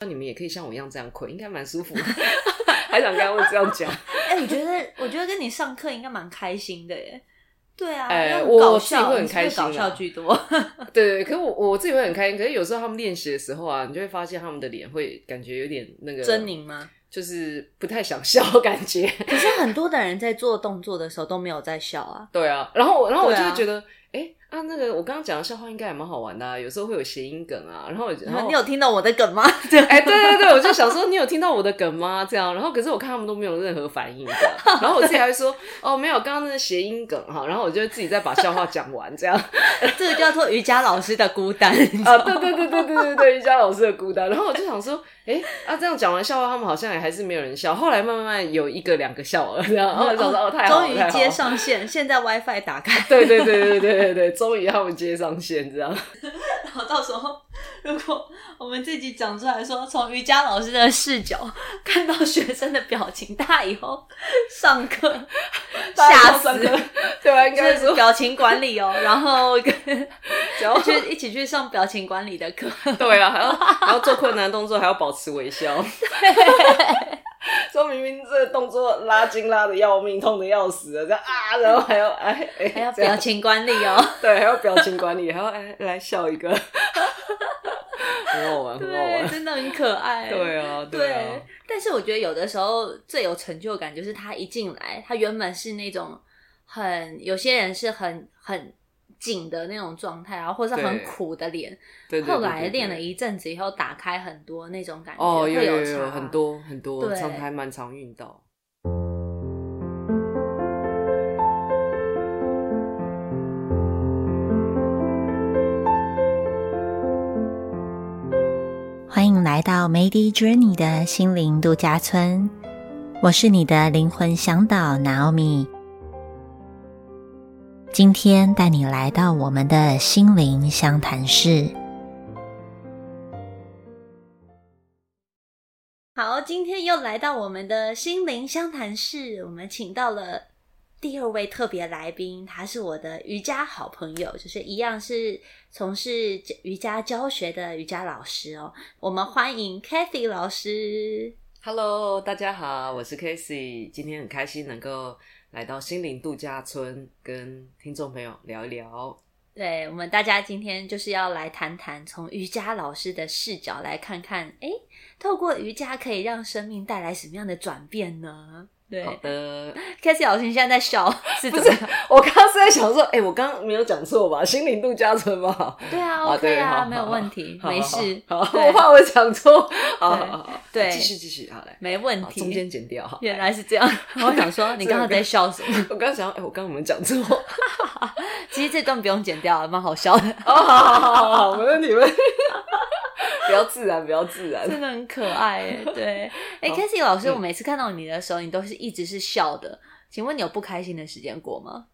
那你们也可以像我一样这样困，应该蛮舒服的。还想跟他们这样讲。哎、我觉得我觉得跟你上课应该蛮开心的耶。对啊，哎我自己会很开心啊搞笑居多。对 对，可是我我自己会很开心。可是有时候他们练习的时候啊，你就会发现他们的脸会感觉有点那个狰狞吗？就是不太想笑，感觉。可是很多的人在做动作的时候都没有在笑啊。对啊，然后我然后我就会觉得，哎、啊，那个我刚刚讲的笑话应该也蛮好玩的、啊，有时候会有谐音梗啊，然后我然后你有听到我的梗吗？对，哎、对对对，我就想说，你有听到我的梗吗？这样，然后可是我看他们都没有任何反应的，然后我自己还会说，哦，没有，刚刚那个谐音梗哈，然后我就自己再把笑话讲完，这样。这个叫做瑜伽老师的孤单。啊，对对对对对对对，瑜伽老师的孤单。然后我就想说，哎、啊，这样讲完笑话，他们好像也还是没有人笑。后来慢慢慢有一个两个笑了，这样，然后我说，哦，太好了，终于接。上线，现在 WiFi 打开，对对对对对对对，终于他们接上线，这样。然后到时候如果我们自己讲出来说，从瑜伽老师的视角看到学生的表情，他 以后上课吓死，对吧，应该就是，表情管理哦，然后跟去一起去上表情管理的课。对啊，还要还要做困难动作，还要保持微笑。说明明这个动作拉筋拉的要命，痛的要死了，这样啊，然后还要哎哎，还要表情管理哦，对，还要表情管理，还要哎来笑一个，很好玩，很好对，玩。真的很可爱。对啊，对啊，但是我觉得有的时候最有成就感就是他一进来，他原本是那种很有些人是很很紧的那种状态啊，或者是很苦的脸，对对对后来练了一阵子以后，打开很多那种感觉，哦，会有有有很。多很多，对常还蛮常运到。欢迎来到 Mady Journey 的心灵度假村，我是你的灵魂向导 Naomi。今天带你来到我们的心灵相谈室。好，今天又来到我们的心灵相谈室，我们请到了第二位特别来宾，他是我的瑜伽好朋友，就是一样是从事瑜伽教学的瑜伽老师哦。我们欢迎 Kathy 老师。Hello，大家好，我是 Kathy，今天很开心能够来到心灵度假村，跟听众朋友聊一聊。对我们大家今天就是要来谈谈，从瑜伽老师的视角来看看，哎，透过瑜伽可以让生命带来什么样的转变呢？对好的，k a s e y 老师你现在在笑 是不是？我刚刚是在想说，哎、我刚刚没有讲错吧？心灵度假村嘛。对啊啊，OK 啊，没有问题，没事。好，我怕我讲错。好好好好，对继续继续，好嘞，没问题。中间剪掉。哈，原来是这样，我想说你刚刚在笑什么？我刚刚想，哎、我刚刚有没有讲错？其实这段不用剪掉，蛮好笑的，哦，好好好好好，没问题，没问题。比较自然，比较自然。真的很可爱哎。对，哎好 k a s e y 老师，嗯我每次看到你的时候，你都是一直是笑的。请问你有不开心的时间过吗？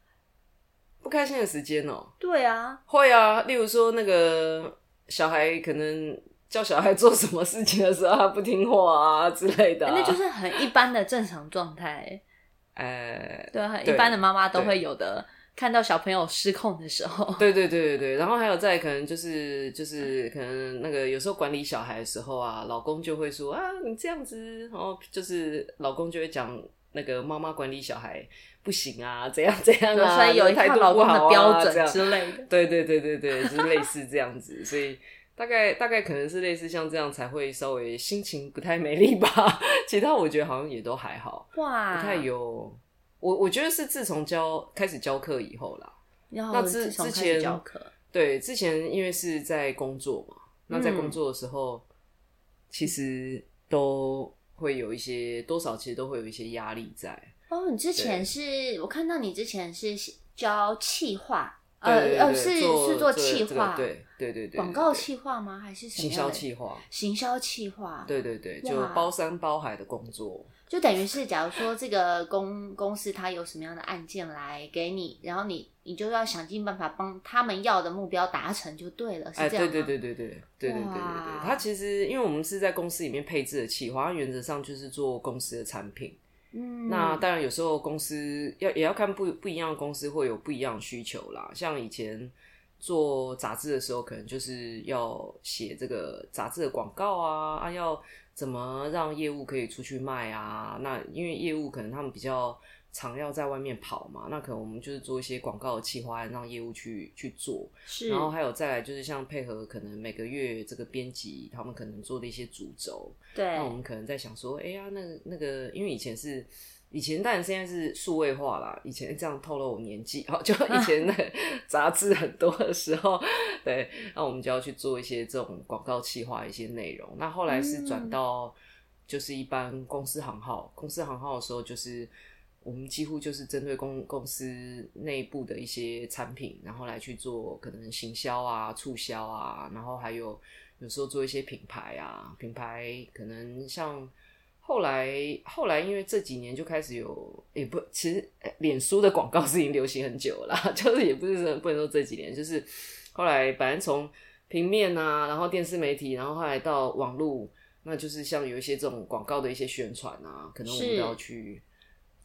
不开心的时间哦、对啊，会啊，例如说那个小孩可能叫小孩做什么事情的时候，他不听话啊之类的啊、那就是很一般的正常状态。呃，对啊，很一般的妈妈都对会有的。看到小朋友失控的时候，对对对对对，然后还有在可能就是就是可能那个有时候管理小孩的时候啊，老公就会说啊你这样子，然后就是老公就会讲那个妈妈管理小孩不行啊，怎样 怎样啊，所以有一态套老公度不好啊的标准之类的。对对对对对，就是类似这样子，所以大概大概可能是类似像这样才会稍微心情不太美丽吧，其他我觉得好像也都还好，哇，不太有。我我觉得是自从教开始教课以后啦，然后那之之前始教课，对，之前因为是在工作嘛，那在嗯工作的时候，其实都会有一些多少，其实都会有一些压力在。哦，你之前是我看到你之前是教企划，呃呃，是是做企划，对对对对，广告对企划吗？还是什么行销企划，行销企划，对对对，就包山包海的工作。就等于是，假如说这个公公司它有什么样的案件来给你，然后你你就要想尽办法帮他们要的目标达成就对了，是哎，这样吗？对对对对对对对对对对哇，它其实因为我们是在公司里面配置的企划，它原则上就是做公司的产品。嗯，那当然有时候公司要也要看不不一样的公司会有不一样的需求啦。像以前做杂志的时候，可能就是要写这个杂志的广告啊，啊，要怎么让业务可以出去卖啊？那因为业务可能他们比较常要在外面跑嘛，那可能我们就是做一些广告的企划，让业务去去做。是，然后还有再来就是像配合可能每个月这个编辑他们可能做的一些主轴，对，那我们可能在想说，哎呀，那那个因为以前是。以前当然现在是数位化啦，以前这样透露我年纪，好，就以前那个杂志很多的时候，对，那我们就要去做一些这种广告企划一些内容。那后来是转到就是一般公司行号，公司行号的时候，就是我们几乎就是针对公公司内部的一些产品，然后来去做可能行销啊、促销啊，然后还有有时候做一些品牌啊，品牌可能像。后来，后来因为这几年就开始有，也不，其实脸书的广告是已经流行很久了，就是也不是说不能说这几年，就是后来反正从平面啊，然后电视媒体，然后后来到网络，那就是像有一些这种广告的一些宣传啊，可能我们都要去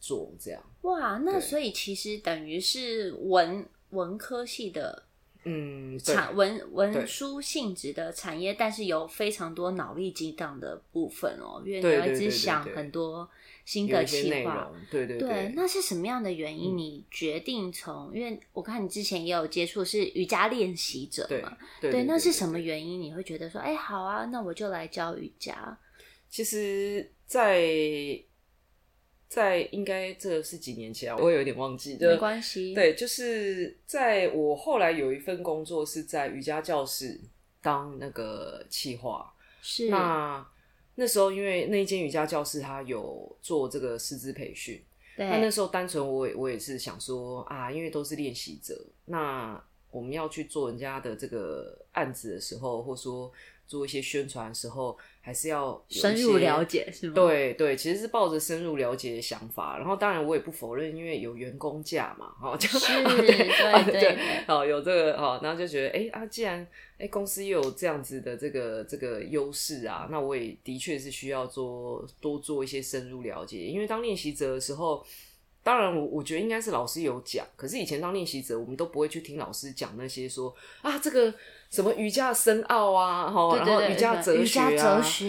做这样。哇，那所以其实等于是文文科系的。嗯，产文文书性质的产业，但是有非常多脑力激荡的部分哦，因为你要一直想很多新的企划，对对对。那是什么样的原因？你决定从？因为我看你之前也有接触是瑜伽练习者嘛，对，那是什么原因？你会觉得说，哎，好啊，那我就来教瑜伽。其实，在在应该这是几年前，我有点忘记，没关系。对，就是在我后来有一份工作是在瑜伽教室当那个企划，是那那时候因为那间瑜伽教室它有做这个师资培训，那那时候单纯我也我也是想说啊，因为都是练习者，那我们要去做人家的这个案子的时候，或说做一些宣传的时候。还是要深入了解，是吗？对对，其实是抱着深入了解的想法。然后当然我也不否认，因为有员工价嘛，哦，就对对 对，哦，有这个哦，然后就觉得，哎啊，既然哎公司又有这样子的这个这个优势啊，那我也的确是需要做多做一些深入了解。因为当练习者的时候，当然我我觉得应该是老师有讲，可是以前当练习者，我们都不会去听老师讲那些说啊这个。什么瑜伽深奥啊，哈，然后瑜伽哲学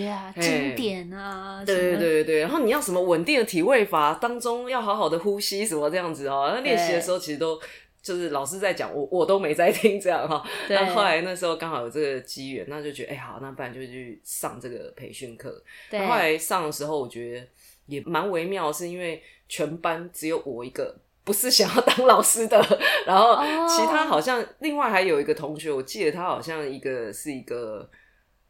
啊，经典啊，对对对对对，然后你要什么稳定的体位法当中要好好的呼吸什么这样子哦，那练习的时候其实都就是老师在讲，我我都没在听这样哈。那后来那时候刚好有这个机缘，那就觉得哎好，那不然就去上这个培训课。后来上的时候，我觉得也蛮微妙，是因为全班只有我一个。不是想要当老师的，然后其他好像另外还有一个同学，我记得他好像一个是一个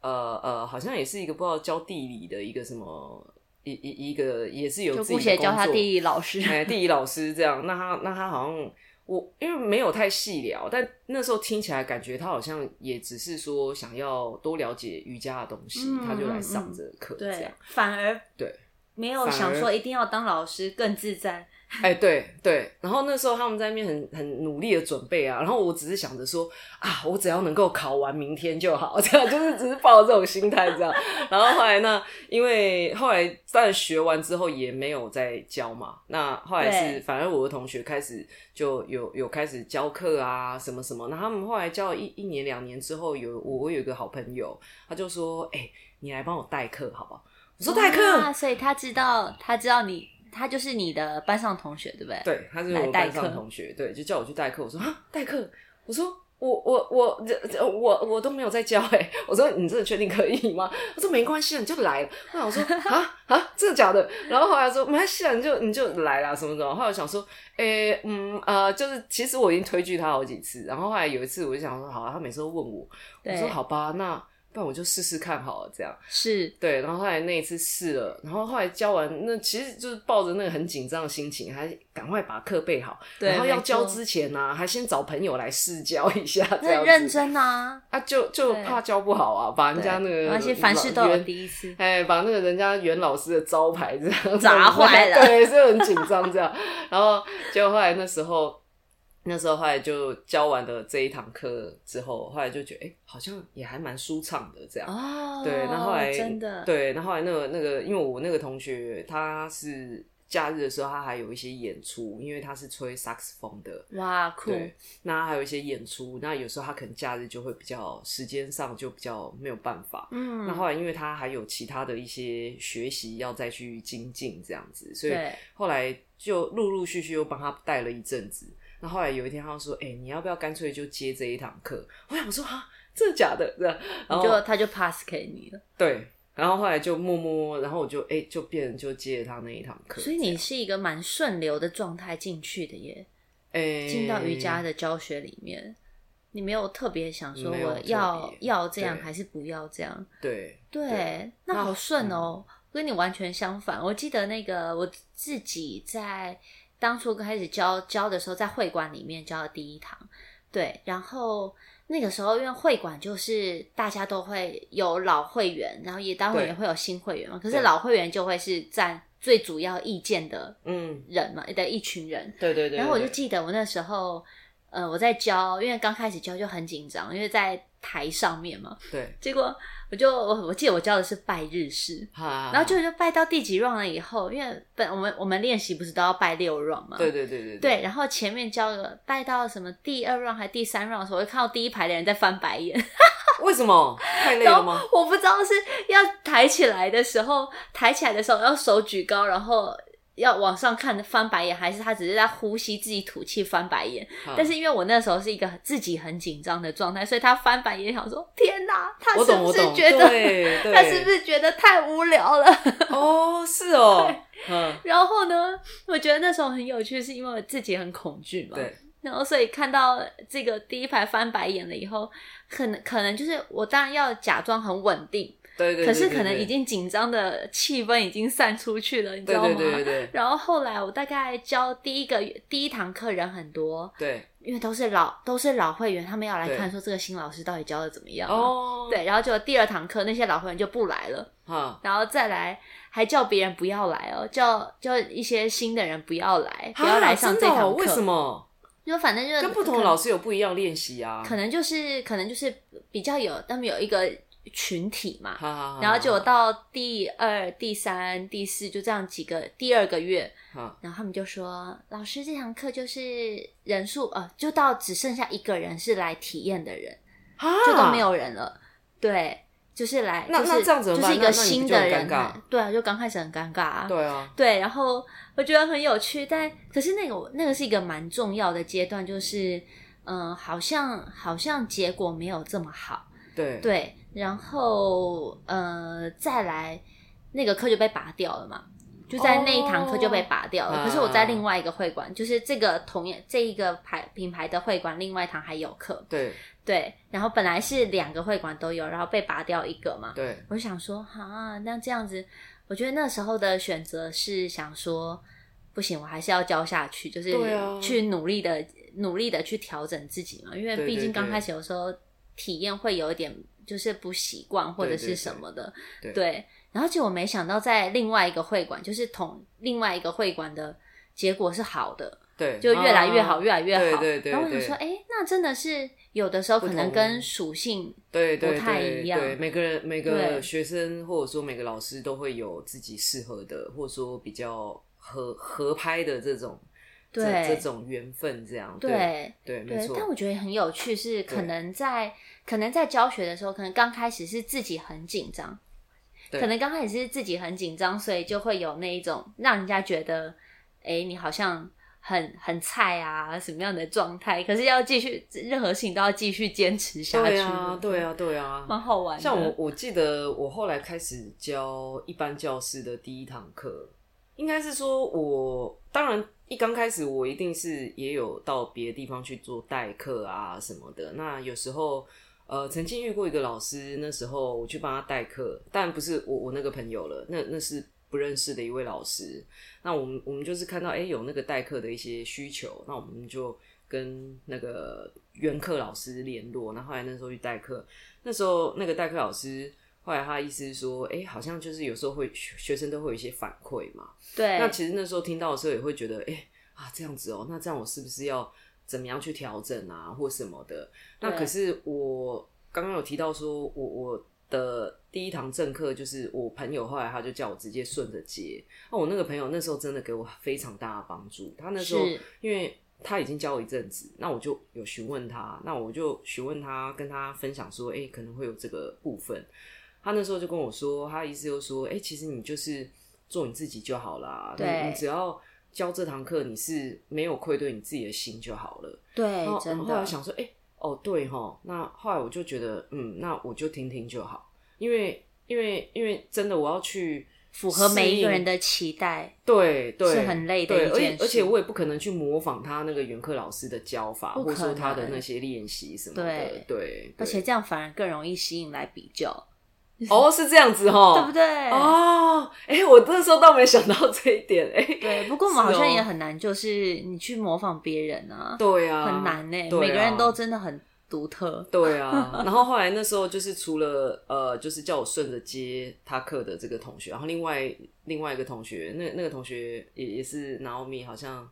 呃呃，好像也是一个不知道教地理的一个什么一一一个也是有自己的教他地理老师，哎，地理老师这样。那他那他好像我因为没有太细聊，但那时候听起来感觉他好像也只是说想要多了解瑜伽的东西，他就来上这课，这样反而对没有想说一定要当老师更自在。哎，对对，然后那时候他们在那边很很努力的准备啊，然后我只是想着说啊，我只要能够考完明天就好，这样就是只是抱这种心态这样。然后后来呢，因为后来在学完之后也没有再教嘛，那后来是反而我的同学开始就有有开始教课啊什么什么，那他们后来教了一一年两年之后，有我我有一个好朋友，他就说，哎，你来帮我代课好不好？我说代课，所以他知道他知道你。他就是你的班上同学，对不对？对，他是我班上同学，对，就叫我去代课。我说啊，代课，我说我我我这我我都没有在教哎。我说你真的确定可以吗？他说没关系，你就来。那我说 啊啊，真的假的？然后后来说没关系，你就你就来啦，什么什么。后来想说，诶嗯呃，就是其实我已经推拒他好几次。然后后来有一次，我就想说，好，啊他每次都问我，我说好吧，那。不然我就试试看好了，这样是对。然后后来那一次试了，然后后来教完，那其实就是抱着那个很紧张的心情，还赶快把课备好。然后要教之前呢，还先找朋友来试教一下，这样认真啊！啊，就就怕教不好啊，把人家那个而且凡事都有第一次，哎，把那个人家袁老师的招牌这样砸坏了，对，是很紧张这样。然后结果后来那时候。那时候后来就教完了这一堂课之后，后来就觉得哎，好像也还蛮舒畅的这样。哦，对，那后来真的对，那后来那个那个，因为我那个同学他是假日的时候，他还有一些演出，因为他是吹萨克斯风的。哇，酷！对，那还有一些演出，那有时候他可能假日就会比较时间上就比较没有办法。嗯，那后来因为他还有其他的一些学习要再去精进这样子，所以对后来就陆陆续续又帮他带了一阵子。那后来有一天他就说：“哎、你要不要干脆就接这一堂课？”我想说：“啊，真的假的？”这样，然后就他就 pass 给你了。对，然后后来就默默，然后我就哎、就变就接了他那一堂课。所以你是一个蛮顺流的状态进去的耶，哎进到瑜伽的教学里面，你没有特别想说我要要这样对还是不要这样。对对，那那好顺哦，跟你完全相反。我记得那个我自己在当初开始教教的时候，在会馆里面教的第一堂，对，然后那个时候因为会馆就是大家都会有老会员，然后也当然对也会有新会员嘛，可是老会员就会是占最主要意见的嗯，人嘛的一群人，对对对。然后我就记得我那时候，呃，我在教，因为刚开始教就很紧张，因为在台上面嘛。对，结果我就我我记得我教的是拜日式，然后就就拜到第几 round 了以后，因为本我们我们练习不是都要拜六 round 嘛？对对对对对，然后前面教了拜到什么第二 round 还第三 round 的时候，我就看到第一排的人在翻白眼，为什么太累了吗？我不知道是要抬起来的时候，抬起来的时候要手举高，然后要往上看翻白眼，还是他只是在呼吸自己吐气翻白眼？哈。但是因为我那时候是一个自己很紧张的状态，所以他翻白眼想说：“天哪，他是不是觉得 他是不是觉得太无聊了？哦，是哦，嗯，？”然后呢，我觉得那时候很有趣，是因为我自己很恐惧嘛。对，然后所以看到这个第一排翻白眼了以后，可能可能就是我当然要假装很稳定，对对，可是对对可能已经紧张的气氛已经散出去了，你知道吗？对对对对然后后来我大概教第一个月第一堂课人很多，对因为都是老都是老会员，他们要来看说这个新老师到底教的怎么样、啊。哦，对，然后就第二堂课那些老会员就不来了，哈，然后再来还叫别人不要来哦，叫叫一些新的人不要来，不要来上这堂课。为什？么？就反正就是跟不同的老师有不一样练习啊，可能就是可能就是比较有他们有一个群体嘛，好好好，然后就到第二、第三、第四，就这样几个第二个月，哈然后他们就说，老师这堂课就是人数呃，就到只剩下一个人是来体验的人，哈就都没有人了。对，就是来，那就是那这样怎么就是一个新的人对啊，就刚开始很尴尬啊。对啊，对，然后我觉得很有趣，但可是那个那个是一个蛮重要的阶段，就是嗯、呃好像好像结果没有这么好。对对，然后呃，再来那个课就被拔掉了嘛，就在那一堂课就被拔掉了。哦可是我在另外一个会馆，就是这个同样这一个牌品牌的会馆，另外一堂还有课。对对，然后本来是两个会馆都有，然后被拔掉一个嘛。对。我就想说，哈，那这样子，我觉得那时候的选择是想说，不行，我还是要教下去，就是对啊。去努力的、努力的去调整自己嘛，因为对对对毕竟刚开始有时候体验会有一点就是不习惯或者是什么的，对。对。然后结果没想到在另外一个会馆，就是同另外一个会馆的结果是好的，对，就越来越好，啊越来越好。对对对对然后我就说，哎，那真的是有的时候可能跟属性不太一样对，每个人每个学生或者说每个老师都会有自己适合的，或者说比较合合拍的这种对。这种缘分，这样对对没对，错。但我觉得很有趣，是可能在可能在教学的时候，可能刚开始是自己很紧张，对。可能刚开始是自己很紧张，所以就会有那一种让人家觉得，哎，你好像很很菜啊，什么样的状态？可是要继续，任何事情都要继续坚持下去。对啊对啊对啊，蛮好玩的。像我，我记得我后来开始教一般教室的第一堂课，应该是说我当然一刚开始我一定是也有到别的地方去做代课啊什么的。那有时候呃曾经遇过一个老师，那时候我去帮他代课，但不是我我那个朋友了，那那是不认识的一位老师。那我们我们就是看到哎、诶有那个代课的一些需求，那我们就跟那个原课老师联络。那后来那时候去代课，那时候那个代课老师。后来他意思是说，哎、好像就是有时候会学学生都会有一些反馈嘛。对，那其实那时候听到的时候也会觉得，哎、啊这样子哦、那这样我是不是要怎么样去调整啊，或什么的？那可是我刚刚有提到说，我我的第一堂正课就是我朋友，后来他就叫我直接顺着接。那我那个朋友那时候真的给我非常大的帮助。他那时候因为他已经教我一阵子，那我就有询问他，那我就询问他，跟他分享说，哎、可能会有这个部分。他那时候就跟我说，他的意思就说，哎、其实你就是做你自己就好啦，对你你只要教这堂课，你是没有愧对你自己的心就好了。对然后，真的后来想说，哎、哦，对哈，那后来我就觉得，嗯，那我就听听就好，因为因为因为真的我要去符合每一个人的期待，对对是很累的，而且一件事而且我也不可能去模仿他那个原课老师的教法，或者说他的那些练习什么的，对对，而且这样反而更容易吸引来比较，哦是这样子哈，对不对？哦，哎、我那时候倒没想到这一点，哎、对，不过我们好像也很难，就是你去模仿别人啊，对啊，很难呢、对啊每个人都真的很独特。对啊，然后 后来那时候就是除了呃，就是叫我顺着接他课的这个同学，然后另外另外一个同学，那那个同学也也是 Naomi 好像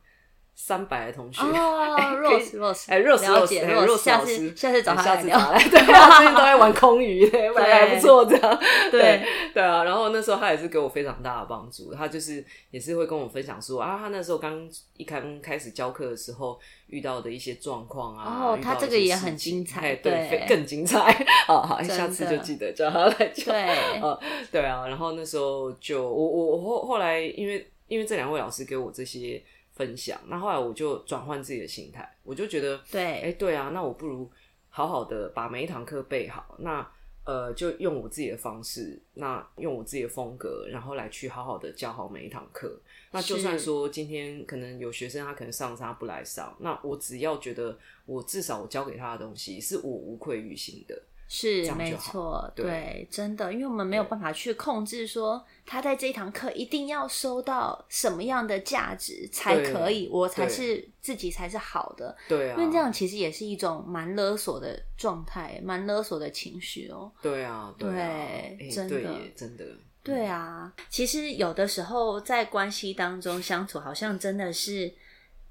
三百的同学。哦，Rose Rose，哎，Rose Rose，哎 Rose 下老师次下次找他聊。对他，最近都在玩空余，对，还不错这样，对对。啊，然后那时候他也是给我非常大的帮助，他就是也是会跟我分享说啊，他那时候刚一刚开始教课的时候遇到的一些状况啊，哦他这个也很精彩哎对更精彩，好好，下次就记得叫他来教，对。呃，对啊，然后那时候就我我我后后来因为因为这两位老师给我这些分享，那后来我就转换自己的心态，我就觉得对。哎、对啊，那我不如好好的把每一堂课备好，那呃，就用我自己的方式，那用我自己的风格，然后来去好好的教好每一堂课。那就算说今天可能有学生他可能上他不来上，那我只要觉得我至少我教给他的东西是我无愧于心的，是没错，对对，真的，因为我们没有办法去控制说他在这一堂课一定要收到什么样的价值才可以，我才是自己才是好的，对啊，因为这样其实也是一种蛮勒索的状态，蛮勒索的情绪哦。对啊，对真的耶真的，对啊，其实有的时候在关系当中相处，好像真的是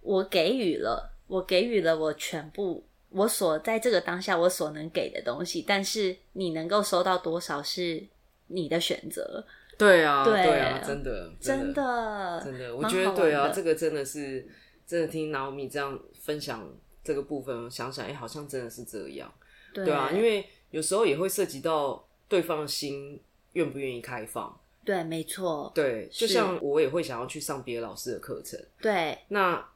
我给予了，我给予了我全部我所在这个当下我所能给的东西，但是你能够收到多少是你的选择，对啊，对对啊，真的，真的，真的，我蛮觉得对啊，这个真的是真的听 Naomi 这样分享这个部分，想想哎、好像真的是这样，对。对啊，因为有时候也会涉及到对方的心愿不愿意开放，对，没错，对，就像我也会想要去上别的老师的课程，对，那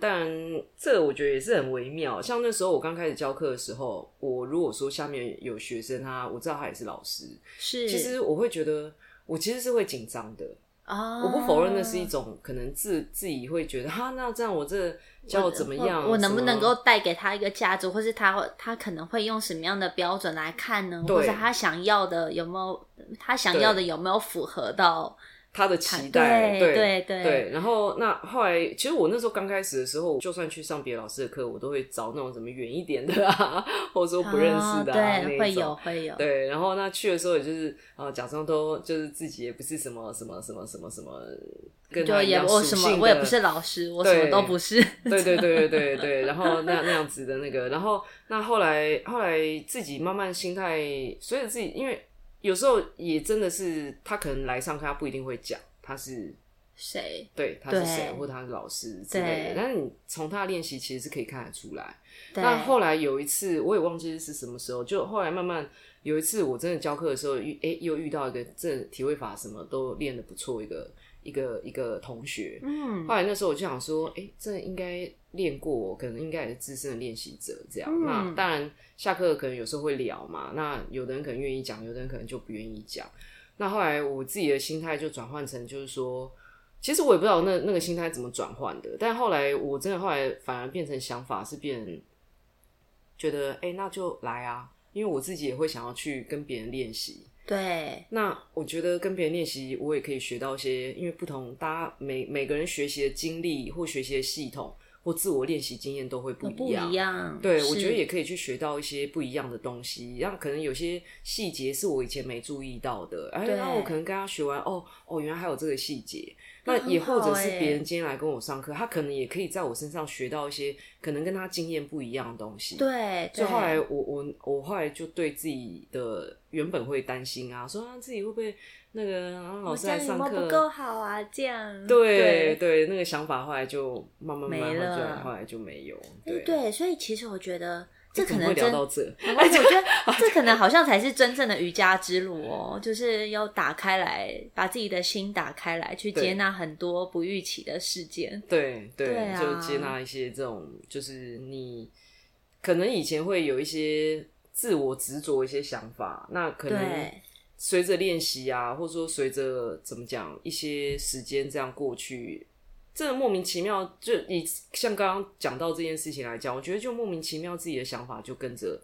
当然这我觉得也是很微妙，像那时候我刚开始教课的时候，我如果说下面有学生他我知道他也是老师，是，其实我会觉得我其实是会紧张的。啊，我不否认那是一种可能自自己会觉得哈，那这样我这教我怎么样？我我能不能够带给他一个价值，或是他会他可能会用什么样的标准来看呢？或者他想要的有没有他想要的有没有符合到？他的期待？对对对。然后那后来，其实我那时候刚开始的时候，就算去上别的老师的课，我都会找那种什么远一点的啊，或者说不认识的啊，啊对，会那一种有会有，对，然后那去的时候也就是呃，假装都就是自己也不是什么什么什么什么什么，跟就也我什么我也不是老师，我什么都不是。对对对对对对，然后那那样子的那个，然后那后来后来自己慢慢心态，随着自己，因为有时候也真的是他可能来上课，他不一定会讲他是谁？对他是谁或他是老师之类的，但是你从他的练习其实是可以看得出来。对那后来有一次，我也忘记是什么时候，就后来慢慢有一次，我真的教课的时候遇诶、又遇到一个这体位法什么都练得不错一个一个一个同学，嗯后来那时候我就想说，哎、这应该练过，可能应该也是资深的练习者这样。嗯那当然下课可能有时候会聊嘛，那有的人可能愿意讲，有的人可能就不愿意讲。那后来我自己的心态就转换成就是说，其实我也不知道那那个心态怎么转换的，但后来我真的后来反而变成想法是变，觉得哎、诶那就来啊，因为我自己也会想要去跟别人练习。对那我觉得跟别人练习，我也可以学到一些，因为不同，大家每每个人学习的经历或学习的系统或自我练习经验都会不不一样。一样。对，我觉得也可以去学到一些不一样的东西，让可能有些细节是我以前没注意到的，哎，对那我可能跟他学完，哦哦，原来还有这个细节。那也或者是别人今天来跟我上课，他可能也可以在我身上学到一些可能跟他经验不一样的东西。对，所以后来我我我后来就对自己的原本会担心啊，说啊自己会不会那个啊老师来上这样有没有不够好啊？这样对对，那个想法后来就慢慢慢慢没了后来就没有。哎对，对，所以其实我觉得这可能会聊到这，没关系，我觉得 这可能好像才是真正的瑜伽之路哦，就是要打开来，把自己的心打开来，去接纳很多不预期的事件。对对，就接纳一些这种，就是你可能以前会有一些自我执着一些想法，那可能随着练习啊，或者说随着怎么讲一些时间这样过去，真的莫名其妙，就以像刚刚讲到这件事情来讲，我觉得就莫名其妙自己的想法就跟着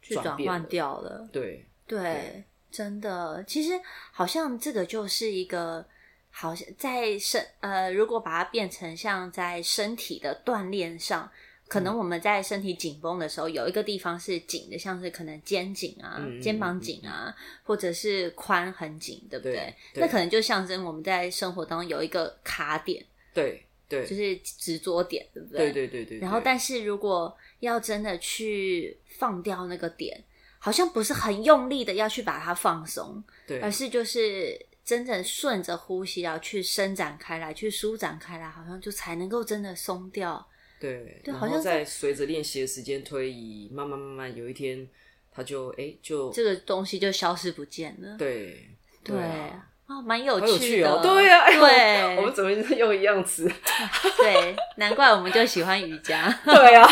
去转换掉了。对对，对。真的，其实好像这个就是一个，好像在身呃，如果把它变成像在身体的锻炼上，可嗯。能我们在身体紧绷的时候，有一个地方是紧的，像是可能肩颈啊、肩膀紧啊，或者是髋很紧，对不对。那可能就象征我们在生活当中有一个卡点，对对。就是执着点，对不对？对对对，然后，但是如果要真的去放掉那个点，好像不是很用力的要去把它放松，对。而是就是真正顺着呼吸，然后去伸展开来，去舒展开来，好像就才能够真的松掉。对，然对好像是后再随着练习的时间推移，慢慢慢慢，有一天他就哎就这个东西就消失不见了。对对啊啊，蛮有趣的。哦，对呀，哎对 我们怎么用一样词？对，难怪我们就喜欢瑜伽。对呀，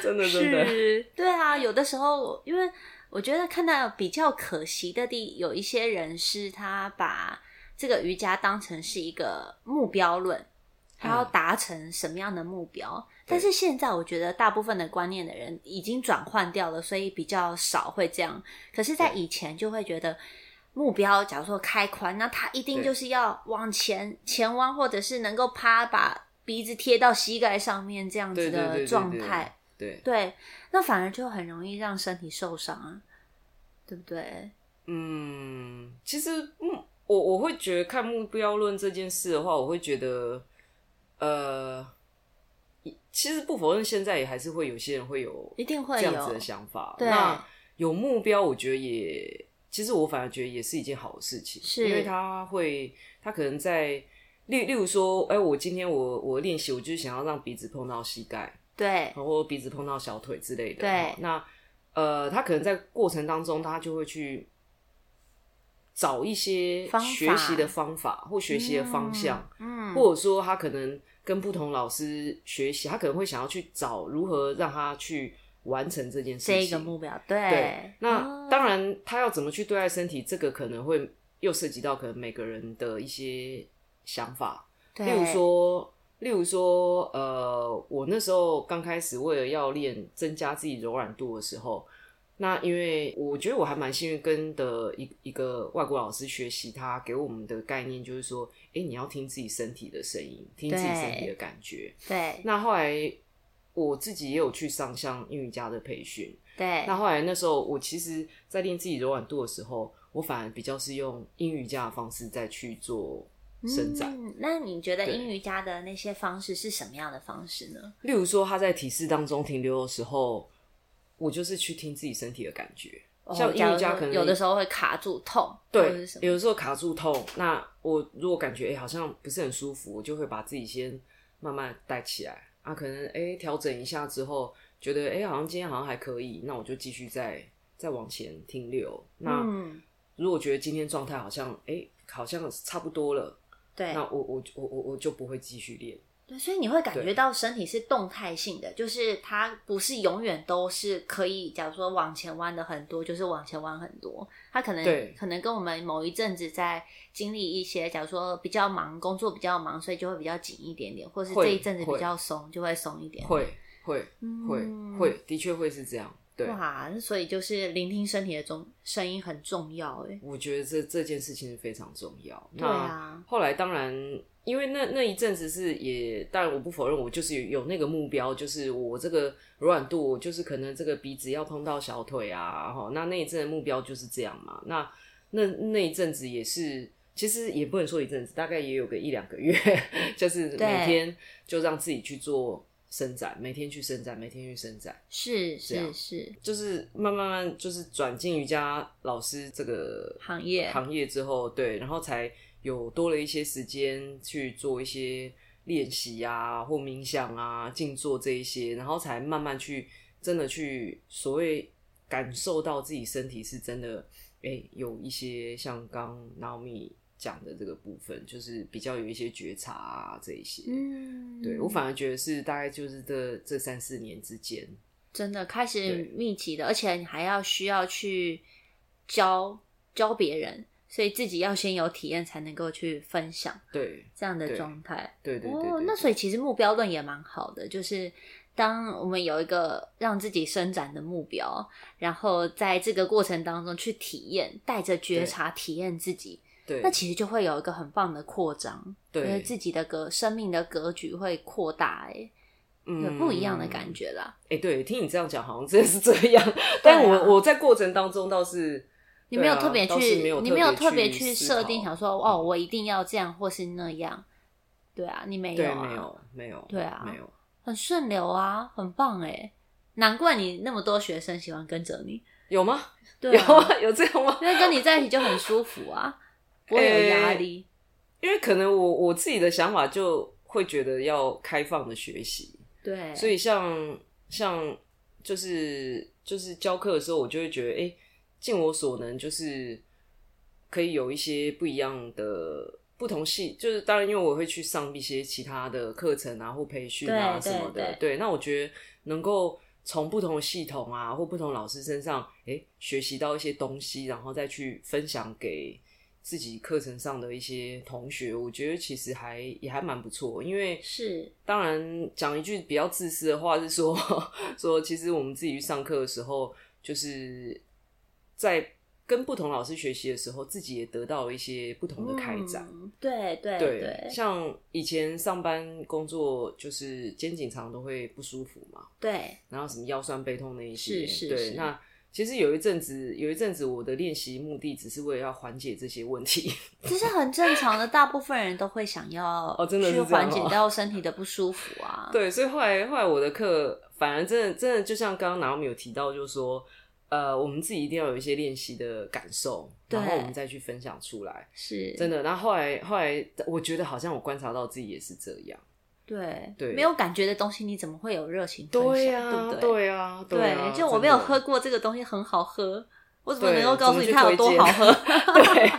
真的真的，是，对啊，有的时候，因为我觉得看到比较可惜的地，有一些人是他把这个瑜伽当成是一个目标论，他要嗯达成什么样的目标。但是现在我觉得大部分的观念的人已经转换掉了，所以比较少会这样。可是，在以前就会觉得。目标，假如说开髋，那他一定就是要往前前弯，或者是能够趴把鼻子贴到膝盖上面这样子的对对对对对状态。对，对，那反而就很容易让身体受伤啊，对不对？嗯，其实嗯，我我会觉得看目标论这件事的话，我会觉得，呃，其实不否认现在也还是会有些人会有一定会有这样子的想法。对那有目标，我觉得也，其实我反而觉得也是一件好的事情，是因为他会，他可能在，例例如说，哎、我今天我我练习，我就是想要让鼻子碰到膝盖，对或鼻子碰到小腿之类的。对那呃，他可能在过程当中，他就会去找一些学习的方法或学习的方向，嗯，或者说他可能跟不同老师学习，他可能会想要去找如何让他去完成这件事情。这一个目标，对对，那哦当然，他要怎么去对待身体，这个可能会又涉及到可能每个人的一些想法。对例如说，例如说，呃，我那时候刚开始为了要练增加自己柔软度的时候，那因为我觉得我还蛮幸运，跟的一一个外国老师学习，他给我们的概念就是说，哎、你要听自己身体的声音，听自己身体的感觉。对那后来我自己也有去上像英语家的培训，对，那后来那时候，我其实，在练自己柔软度的时候，我反而比较是用英语家的方式再去做伸展。嗯，那你觉得对英语家的那些方式是什么样的方式呢？例如说，他在体式当中停留的时候，我就是去听自己身体的感觉。像英哦假如瑜伽可能有的时候会卡住痛，对有的时候卡住痛，那我如果感觉哎、诶好像不是很舒服，我就会把自己先慢慢带起来啊，可能哎调、整一下之后，觉得哎、诶好像今天好像还可以，那我就继续再再往前停留。那、嗯，如果觉得今天状态好像哎、诶好像差不多了，对那我我我我我就不会继续练。对，所以你会感觉到身体是动态性的，就是它不是永远都是可以，假如说往前弯的很多，就是往前弯很多。它可能对可能跟我们某一阵子在经历一些，假如说比较忙，工作比较忙，所以就会比较紧一点点，或是这一阵子比会较松，就会松一点。会会会嗯会，的确会是这样。对，哇，所以就是聆听身体的中声音很重要哎。我觉得这这件事情是非常重要。对啊那后来当然，因为那那一阵子是也，当然我不否认，我就是有有那个目标，就是我这个柔软度，我就是可能这个鼻子要碰到小腿啊，哈，那那一阵的目标就是这样嘛。那那那一阵子也是。其实也不能说一阵子，大概也有个一两个月，就是每天就让自己去做伸展，每天去伸展，每天去伸展，是是是，就是慢慢慢就是转进瑜伽老师这个行业行业之后，对，然后才有多了一些时间去做一些练习啊，或冥想啊、静坐这一些，然后才慢慢去真的去所谓感受到自己身体是真的，哎、有一些像刚 Naomi 讲的这个部分，就是比较有一些觉察啊这一些。嗯，对我反而觉得是大概就是这这三四年之间，真的开始密集的，而且你还要需要去教教别人，所以自己要先有体验才能够去分享对这样的状态。对对对对哦，那所以其实目标论也蛮好的，就是当我们有一个让自己伸展的目标，然后在这个过程当中去体验，带着觉察体验自己，对，那其实就会有一个很棒的扩张，对就是自己的格生命的格局会扩大、欸，有嗯不一样的感。觉啦。哎、对，听你这样讲，好像真的是这样。但我我在过程当中倒是，啊你没有特别去，你没有特别去设定，想说哦，我一定要这样或是那样。对啊，你没有？没有，没有，对啊没有。很顺流啊，很棒哎，难怪你那么多学生喜欢跟着你。有吗？对有啊，啊，有这样吗？因为跟你在一起就很舒服啊，不会有压力。因为可能我我自己的想法就会觉得要开放的学习，对，所以像像就是就是教课的时候，我就会觉得，哎、尽我所能，就是可以有一些不一样的不同系，就是当然，因为我会去上一些其他的课程啊或培训啊什么的，对对，那我觉得能够。从不同的系统啊，或不同老师身上，哎、学习到一些东西，然后再去分享给自己课程上的一些同学，我觉得其实还也还蛮不错。因为是当然讲一句比较自私的话是说，说其实我们自己去上课的时候，就是在跟不同老师学习的时候，自己也得到了一些不同的开展。嗯对对对，对像以前上班工作，就是肩颈常都会不舒服嘛，对，然后什么腰酸背痛那一些，对，是是对那其实有一阵子，有一阵子我的练习目的只是为了要缓解这些问题。这是很正常的，大部分人都会想要 哦真的去缓解到身体的不舒服啊。对，所以后来后来我的课，反而真的真的就像刚刚拿米有提到，就是说，呃，我们自己一定要有一些练习的感受，然后我们再去分享出来，是真的。然后后来后来，我觉得好像我观察到自己也是这样。对对没有感觉的东西，你怎么会有热情分享？对呀、啊、对不对呀、对啊就我没有喝过这个东西很好喝，我怎么能够告诉你它有多好喝？对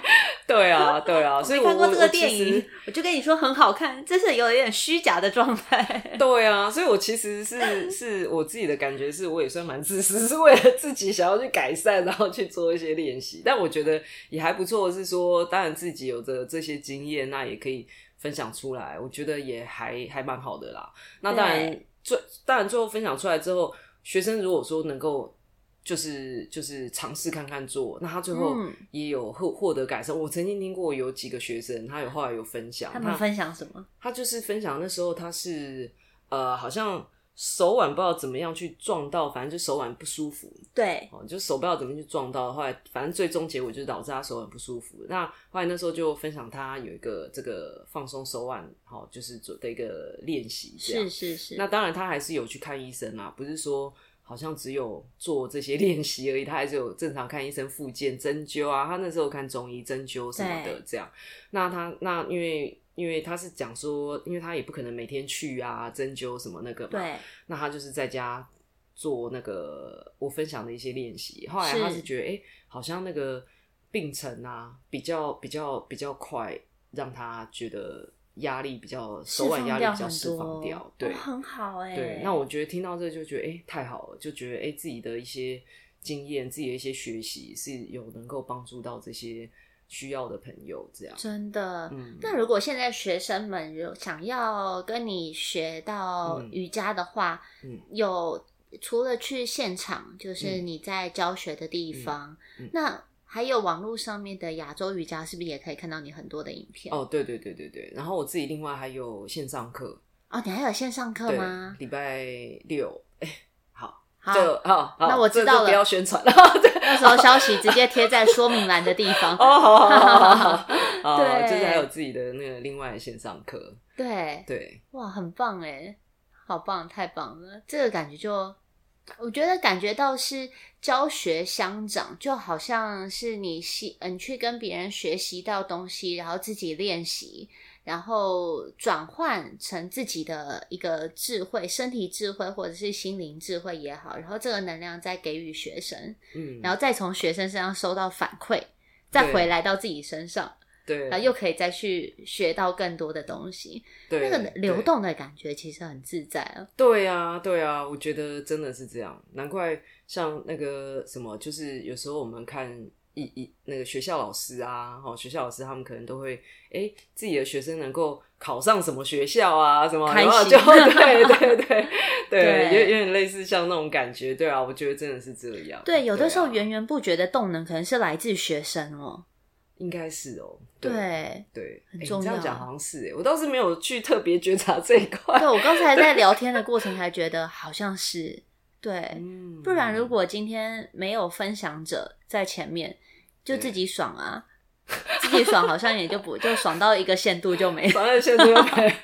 对啊，对啊，所以我看过这个电影实，我就跟你说很好看，这是有一点虚假的状态。对啊，所以我其实是是我自己的感觉是，我也算蛮自私，是为了自己想要去改善，然后去做一些练习。但我觉得也还不错，是说当然自己有着这些经验，那也可以分享出来，我觉得也还还蛮好的啦。那当然最当然最后分享出来之后，学生如果说能够。就是就是尝试看看做，那他最后嗯也有获获得改善。我曾经听过有几个学生，他有后来有分享，他们分享什么？他就是分享那时候他是呃，好像手腕不知道怎么样去撞到，反正就手腕不舒服对，哦，就手不知道怎么去撞到，后来反正最终结果就是导致他手腕不舒服。那后来那时候就分享他有一个这个放松手腕，好、就是做的一个练习，是是是。那当然，他还是有去看医生啊，不是说好像只有做这些练习而已，他还是有正常看医生、复健、针灸啊。他那时候看中医、针灸什么的对，这样。那他那因为因为他是讲说，因为他也不可能每天去啊针灸什么那个嘛，对，那他就是在家做那个我分享的一些练习。后来他是觉得，哎、好像那个病程啊，比较比较比较快，让他觉得压力比较手腕压力比较释放掉，对，哦很好哎、对，那我觉得听到这就觉得哎、诶太好了，就觉得哎、诶自己的一些经验、自己的一些学习是有能够帮助到这些需要的朋友，这样。真的。嗯，那如果现在学生们有想要跟你学到嗯。瑜伽的话，嗯。有除了去现场，就是嗯。你在教学的地方，嗯嗯。那还有网络上面的亚洲瑜伽，是不是也可以看到你很多的影片？哦，对对对对对，然后我自己另外还有线上课，哦，你还有线上课对吗，？礼拜六，哎、好，好，就好，好那我知道了不要宣传了。对，到时候消息直接贴在说明栏的地方。哦，好好好 好对就是还有自己的那个另外的线上课，对，对，哇，很棒哎！好棒，太棒了！这个感觉就，我觉得感觉到是教学相长，就好像是你习，嗯，去跟别人学习到东西，然后自己练习，然后转换成自己的一个智慧，身体智慧或者是心灵智慧也好，然后这个能量再给予学生，嗯，然后再从学生身上收到反馈，再回来到自己身上。对，然后又可以再去学到更多的东西，对那个流动的感觉其实很自在啊。对啊，对啊，我觉得真的是这样，难怪像那个什么，就是有时候我们看一一那个学校老师啊，哈，学校老师他们可能都会，哎，自己的学生能够考上什么学校啊，什么，开心，就对对对对，对有有点类似像那种感觉，对啊，我觉得真的是这样。对，有的时候啊源源不绝的动能可能是来自学生哦。应该是哦，对对，诶很重要你这样讲好像是哎，我倒是没有去特别觉察这一块。对，我刚才在 聊天的过程才觉得好像是对，嗯不然如果今天没有分享者在前面，就自己爽啊，自己爽好像也就不就爽到一个限度就没了。反正现在都没。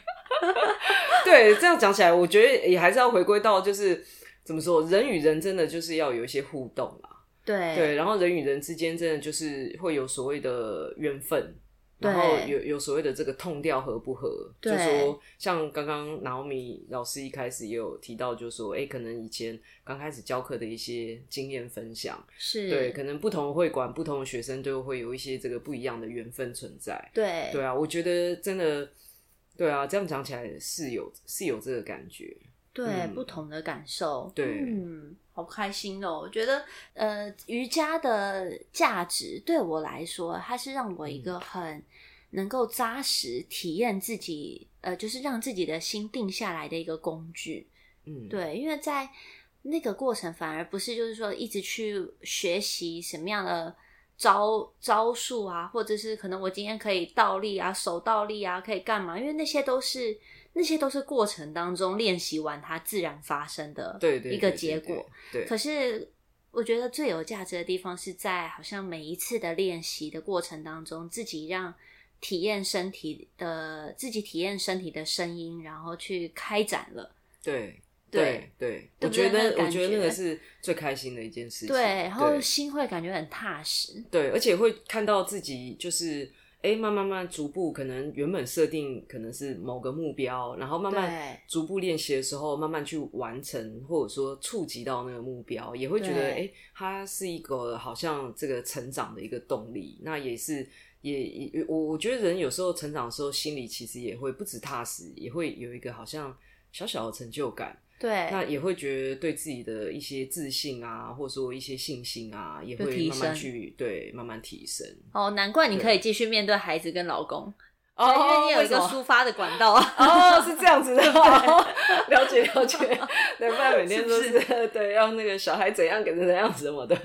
对，这样讲起来，我觉得也还是要回归到，就是怎么说，人与人真的就是要有一些互动啦。对。对，然后人与人之间真的就是会有所谓的缘分，然后有有所谓的这个痛调合不合，就对说像刚刚 Naomi 老师一开始也有提到，就说哎、诶可能以前刚开始教课的一些经验分享，是，对，可能不同的会馆、不同的学生都会有一些这个不一样的缘分存在。对。对啊，我觉得真的，对啊，这样讲起来是有是有这个感觉。对、嗯不同的感受，对嗯，好开心哦！我觉得，呃，瑜伽的价值对我来说，它是让我一个很能够扎实体验自己，呃，就是让自己的心定下来的一个工具。嗯，对，因为在那个过程，反而不是就是说一直去学习什么样的招招数啊，或者是可能我今天可以倒立啊、手倒立啊，可以干嘛？因为那些都是那些都是过程当中练习完它自然发生的对对一个结果。对，可是我觉得最有价值的地方是在好像每一次的练习的过程当中，自己让体验身体的自己体验身体的声音，然后去开展了。对对对我觉得我觉得那个是最开心的一件事情。对，然后心会感觉很踏实。对，而且会看到自己就是。哎，慢慢慢逐步，可能原本设定可能是某个目标，然后慢慢逐步练习的时候，慢慢去完成，或者说触及到那个目标，也会觉得哎，诶它是一个好像这个成长的一个动力。那也是，也也我我觉得人有时候成长的时候，心里其实也会不止踏实，也会有一个好像小小的成就感。对，那也会觉得对自己的一些自信啊，或者说一些信心啊，也会慢慢升去对慢慢提升。哦，难怪你可以继续面对孩子跟老公，哦因为你有一个抒发的管道啊。哦，是这样子的，了解了解。对，不然每天都是对，让那个小孩怎样给怎样什么的。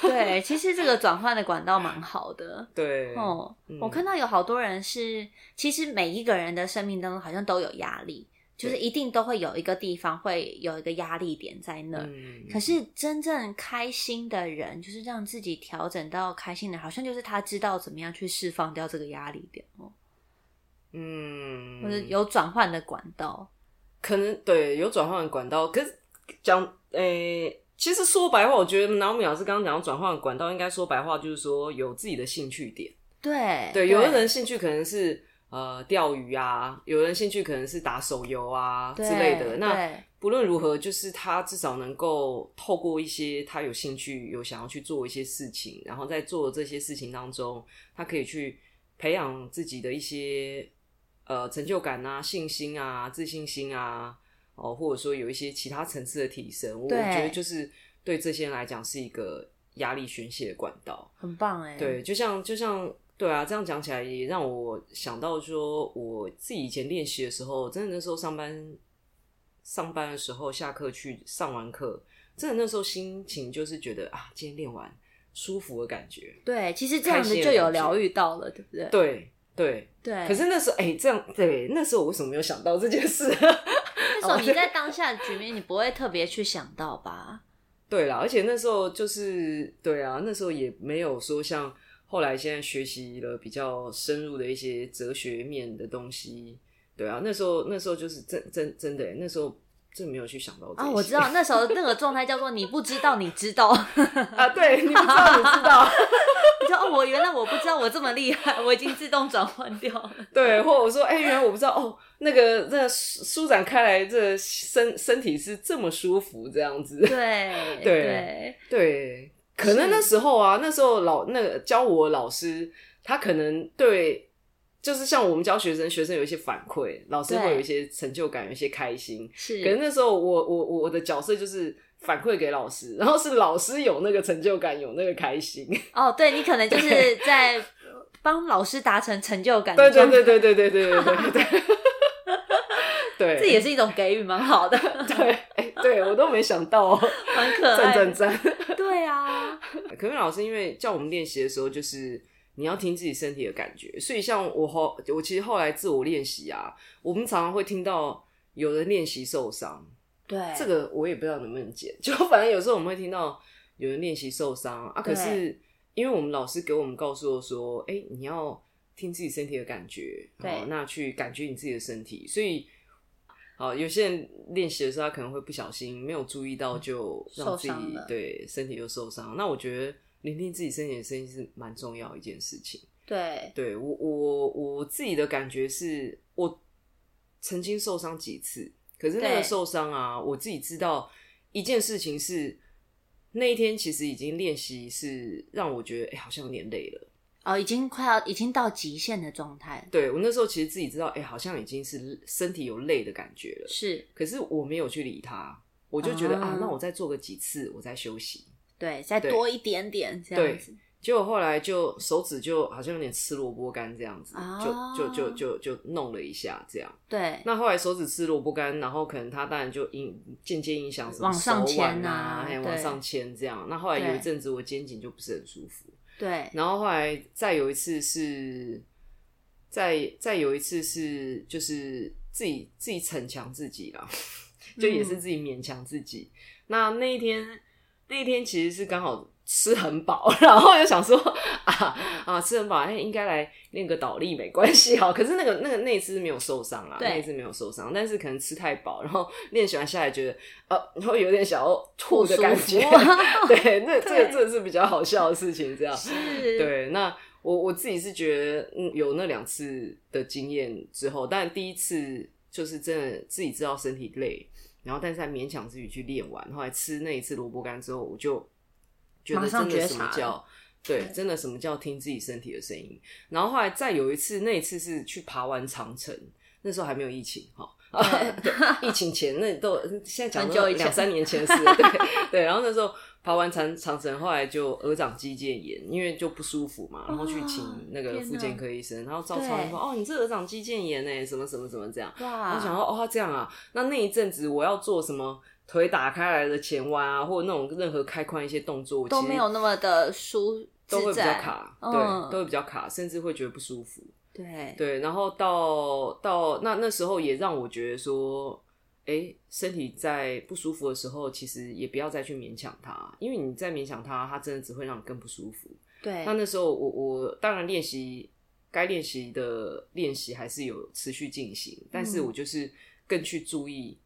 对，其实这个转换的管道蛮好的。对，哦，嗯我看到有好多人是，其实每一个人的生命当中好像都有压力，就是一定都会有一个地方会有一个压力点在那儿。嗯，可是真正开心的人，就是让自己调整到开心的，好像就是他知道怎么样去释放掉这个压力点哦，嗯，或者有转换的管道。可能对有转换的管道，可是讲诶、其实说白话，我觉得南米老师刚刚讲到转换的管道，应该说白话就是说有自己的兴趣点。对对，有的人兴趣可能是呃钓鱼啊，有人兴趣可能是打手游啊之类的。那不论如何，就是他至少能够透过一些他有兴趣、有想要去做一些事情，然后在做这些事情当中，他可以去培养自己的一些呃成就感啊、信心啊、自信心啊，哦，或者说有一些其他层次的提升。我觉得就是对这些人来讲是一个压力宣泄的管道。很棒哎。对，就像就像对啊，这样讲起来也让我想到说，我自己以前练习的时候，真的那时候上班上班的时候，下课去上完课，真的那时候心情就是觉得啊，今天练完舒服的感觉。对，其实这样子就有疗愈到了，对不对？对对，对。可是那时候哎、这样对，那时候我为什么没有想到这件事？那时候你在当下的局面，你不会特别去想到吧？对啦，而且那时候就是对啊，那时候也没有说像后来现在学习了比较深入的一些哲学面的东西。对啊，那时候那时候就是真真真的耶，那时候真的没有去想到这啊、我知道那时候那个状态叫做你不知道，你知道，啊，对，你不知道，你知道，你说哦，我原来我不知道我这么厉害，我已经自动转换掉了。对，或者我说，哎、原来我不知道哦，那个那个舒舒展开来，这身身体是这么舒服，这样子，对 对对，可能那时候啊，那时候老那个教我老师，他可能对。就是像我们教学生，学生有一些反馈，老师会有一些成就感，有一些开心。是，可能那时候我我我的角色就是反馈给老师，然后是老师有那个成就感，有那个开心。哦，对你可能就是在帮老师达成成就感对对，对对对对对对对对。对，这也是一种给予，蛮好的，对，哎、对我都没想到哦，蛮可爱赞。赞赞。对啊，可是老师因为叫我们练习的时候，就是你要听自己身体的感觉，所以像我后我其实后来自我练习啊，我们常常会听到有人练习受伤，对，这个我也不知道能不能解，就反正有时候我们会听到有人练习受伤啊，可是因为我们老师给我们告诉我说，哎、你要听自己身体的感觉，对哦那去感觉你自己的身体，所以。好，有些人练习的时候，他可能会不小心没有注意到，就让自己对身体又受伤。那我觉得聆听自己身体的声音是蛮重要一件事情。对，对我我我自己的感觉是，我曾经受伤几次，可是那个受伤啊，我自己知道一件事情是，那一天其实已经练习是让我觉得哎、好像有点累了。哦，已经快要已经到极限的状态，对我那时候其实自己知道，哎、好像已经是身体有累的感觉了，是可是我没有去理他，我就觉得啊啊那我再做个几次，我再休息。对，再多一点点这样子，结果后来就手指就好像有点吃萝卜干这样子，哦就就就就就弄了一下这样。对，那后来手指吃萝卜干，然后可能他当然就影间接影响什么往上手腕牵啊往上牵这样。那后来有一对阵子我肩颈就不是很舒服，对，然后后来再有一次是，再再有一次是就是自己自己逞强自己啦，就也是自己勉强自己。那那一天那一天其实是刚好吃很饱，然后又想说啊啊吃很饱，哎、应该来练个倒立没关系哈。可是那个那个那一次是没有受伤啊，那一次没有受伤，但是可能吃太饱，然后练习完下来觉得呃 会有点想要吐的感觉。对，那这个这个是比较好笑的事情，这样。是，对，那我我自己是觉得，嗯，有那两次的经验之后，但第一次就是真的自己知道身体累，然后但是还勉强自己去练完，后来吃那一次萝卜干之后，我就觉得真的什么叫对，对真的什么叫听自己身体的声音。然后后来再有一次，那一次是去爬完长城，那时候还没有疫情哈。对，疫情前那都现在讲很久以前都两三年前的事，对 对。然后那时候爬完长长城，后来就鹅掌肌腱炎，因为就不舒服嘛，然后去请那个天哪复健科医生，然后照对超音说，哦，你这鹅掌肌腱炎呢，什么什么什么这样。哇，我想说，哦，这样啊，那那一阵子我要做什么腿打开来的前弯啊，或者那种任何开髋一些动作，我其实都没有那么的舒都会比较卡，嗯对，都会比较卡，甚至会觉得不舒服。对对，然后到到那那时候也让我觉得说，哎，身体在不舒服的时候，其实也不要再去勉强它，因为你再勉强它，它真的只会让你更不舒服。对那那时候我我当然练习该练习的练习还是有持续进行，但是嗯我就是更去注意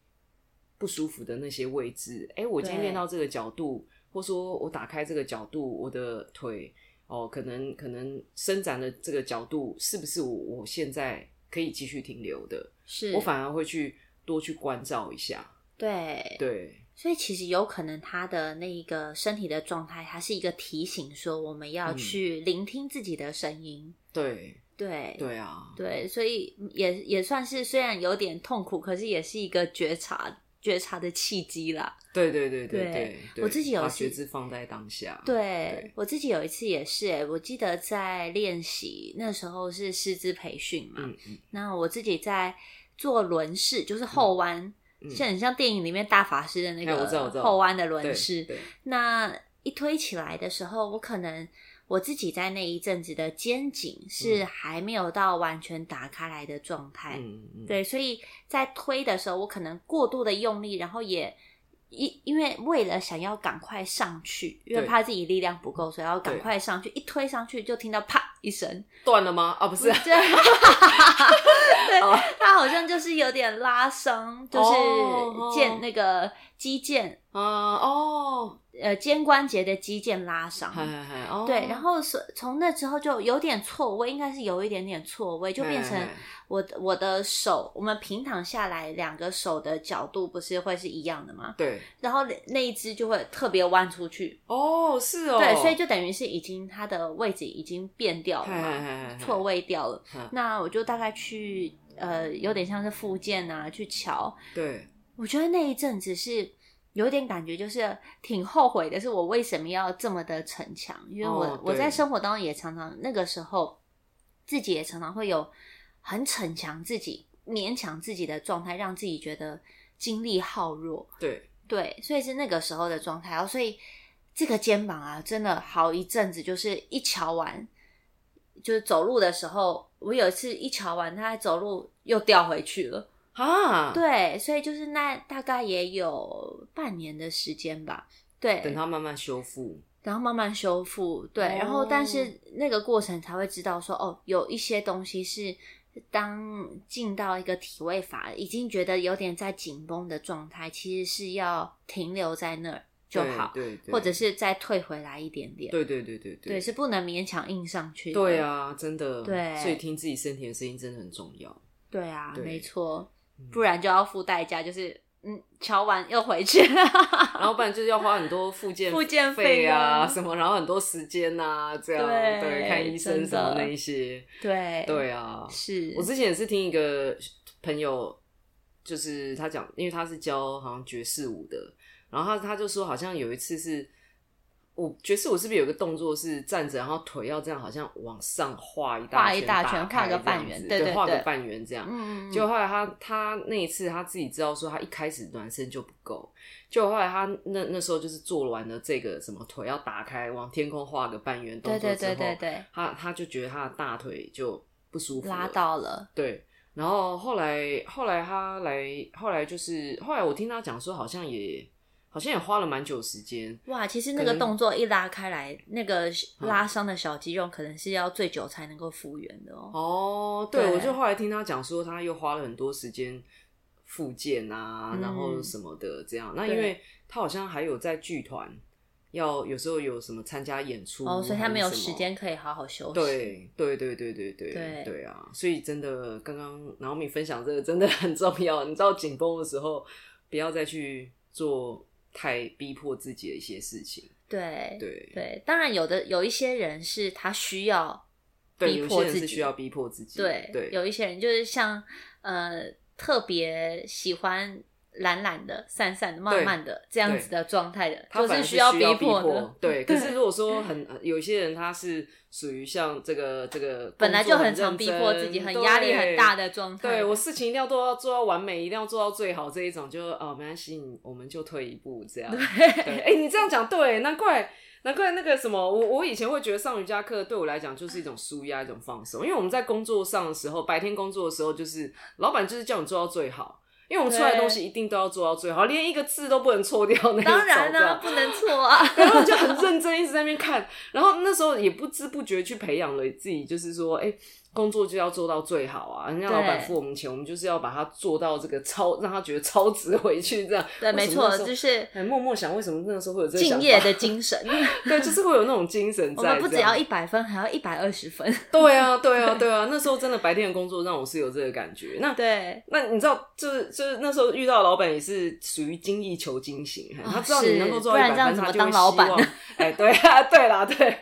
不舒服的那些位置。哎，我今天练到这个角度，或说我打开这个角度，我的腿哦，可能可能伸展的这个角度是不是我我现在可以继续停留的？是我反而会去多去关照一下。对对所以其实有可能他的那一个身体的状态，它是一个提醒，说我们要嗯去聆听自己的声音。对对对啊，对，所以也也算是虽然有点痛苦，可是也是一个觉察觉察的契机啦。对对对对对对，我自己有觉知放在当下。对对我自己有一次也是、欸，我记得在练习那时候是师资培训嘛，嗯嗯。那我自己在做轮式，就是后弯，嗯就很像电影里面大法师的那个后弯的对轮式。对那一推起来的时候，我可能我自己在那一阵子的肩颈是还没有到完全打开来的状态，嗯嗯，对，所以在推的时候，我可能过度的用力，然后也。因因为为了想要赶快上去，因为怕自己力量不够，所以要赶快上去。一推上去就听到啪一声，断了吗？啊，不是，对，对 他好像就是有点拉伤，就是哦腱那个肌腱，啊哦，呃，肩关节的肌腱拉伤。对，然后是从那之后就有点错位，应该是有一点点错位，就变成我的我的手，我们平躺下来，两个手的角度不是会是一样的吗？对，然后那那一只就会特别弯出去，哦，是哦，对，所以就等于是已经它的位置已经变掉错位掉了嗯。那我就大概去呃，有点像是复健啊，去瞧。对，我觉得那一阵子是有点感觉，就是挺后悔的，是我为什么要这么的逞强？因为我、哦我在生活当中也常常那个时候自己也常常会有很逞强自己、勉强自己的状态，让自己觉得精力耗弱。对，对，所以是那个时候的状态哦。所以这个肩膀啊，真的好一阵子，就是一瞧完，就是走路的时候，我有一次一瞧完，他走路又掉回去了。啊，，对，所以就是那大概也有半年的时间吧。对，等它慢慢修复，然后慢慢修复，对，然后但是那个过程才会知道说，哦，有一些东西是当进到一个体位法，已经觉得有点在紧绷的状态，其实是要停留在那儿就好，或者是再退回来一点点，对对对对对，是不能勉强硬上去，对，啊，真的，对。所以听自己身体的声音真的很重要。对啊，对没错，嗯不然就要付代价，就是嗯，瞧完又回去，然后不然就是要花很多附件复健费费啊什么，然后很多时间呐、这样对对，看医生什么那一些，对对啊。是，我之前也是听一个朋友，就是他讲，因为他是教好像爵士舞的，然后他他就说，好像有一次是。我爵士舞是不是有个动作是站着，然后腿要这样，好像往上画一大画一大圈画个半圆对对画个半圆这样。嗯，就后来他他那一次他自己知道说他一开始暖身就不够，就后来他那那时候就是做完了这个什么腿要打开往天空画个半圆动对对作之后，对对对，他他就觉得他的大腿就不舒服了拉到了，对，然后后来后来他来后来就是后来我听他讲说好像也好像也花了蛮久时间，哇，其实那个动作一拉开来，那个拉伤的小肌肉可能是要最久才能够复原的哦。哦，对，对我就后来听他讲说，他又花了很多时间复健啊，嗯然后什么的这样。那因为他好像还有在剧团，要有时候有什么参加演出，哦，所以他没有。时间可以好好休息。对对对对对对对对啊！所以真的，刚刚然后你分享这个真的很重要。你知道紧绷的时候，不要再去做太逼迫自己的一些事情。对对对，当然有的有一些人是他需要，逼迫自己是需要逼迫自己。对对，有一些人就是像呃特别喜欢懒懒的、散散的、慢慢的这样子的状态的，就他是需要逼迫的。对，可是如果说很有些人他是属于像这个这个本来就很很常逼迫自己，很压力很大。的状态。对我事情一定要做到做到完美，一定要做到最好这一种就，哦没关系，我们就退一步这样。对，哎、你这样讲对，难怪难怪那个什么，我我以前会觉得上瑜伽课对我来讲就是一种舒压，一种放松，因为我们在工作上的时候，白天工作的时候，就是老板就是叫你做到最好。因为我们出来的东西一定都要做到最好，连一个字都不能错掉那。当然啦、不能错啊。然后就很认真一直在那边看，然后那时候也不知不觉去培养了自己，就是说，哎、工作就要做到最好啊！人家老板付我们钱，我们就是要把它做到这个超，让他觉得超值回去，这样。对，没错，就是哎，默默想为什么那个时候会有这个敬业的精神。对，就是会有那种精神在。我们不只要一百分，还要一百二十分。对啊，对啊，对啊，那时候真的白天的工作让我是有这个感觉。那对，那你知道，就是就是那时候遇到老板也是属于精益求精型，啊他知道你能够做到一百分，是不然这样怎么他就会当老板希望。哎，对啊，对啦，对，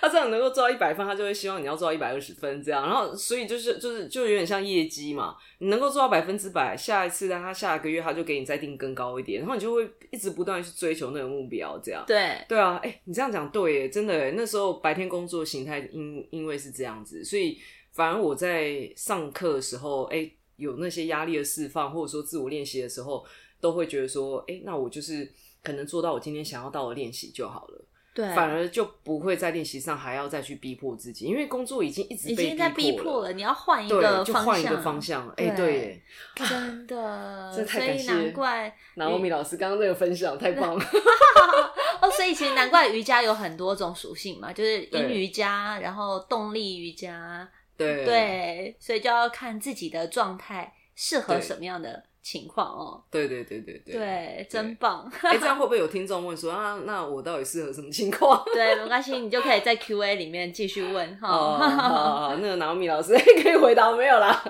他这样能够做到一百分，他就会希望你要做到一百二十分这样。然后，所以就是就是就有点像业绩嘛，你能够做到百分之百，下一次呢，他下个月他就给你再定更高一点，然后你就会一直不断去追求那个目标，这样。对，对啊，哎、你这样讲对耶，真的耶，那时候白天工作形态因因为是这样子，所以反而我在上课的时候，哎、有那些压力的释放，或者说自我练习的时候，都会觉得说，哎、那我就是可能做到我今天想要到的练习就好了。对，反而就不会在练习上还要再去逼迫自己，因为工作已经一直被已经在逼迫迫了，你要换一，个方就换一个向方向。哎、对对，真的，真的太所以感谢难怪 拿欧米老师刚刚那个分享太棒了。哦，所以其实难怪瑜伽有很多种属性嘛，就是阴瑜伽，然后动力瑜伽，对对，所以就要看自己的状态适合什么样的情况哦。对对对对对对，真棒。哎、这样会不会有听众问说啊，那我到底适合什么情况？对，没关系，你就可以在 Q&A 里面继续问哈。哦，好好好那个拿米老师可以回答没有啦？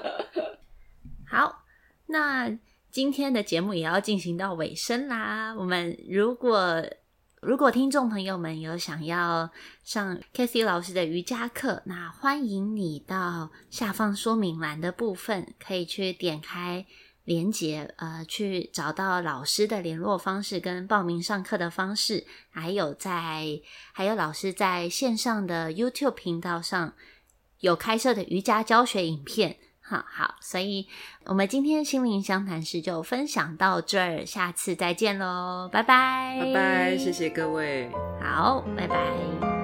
好，那今天的节目也要进行到尾声啦。我们如果如果听众朋友们有想要上 k a t h y 老师的瑜伽课，那欢迎你到下方说明栏的部分，可以去点开连接，呃，去找到老师的联络方式跟报名上课的方式，还有在还有老师在线上的 YouTube 频道上有开设的瑜伽教学影片。好好，所以我们今天心灵相谈室就分享到这儿，下次再见喽，拜拜，拜拜，谢谢各位。好，拜拜。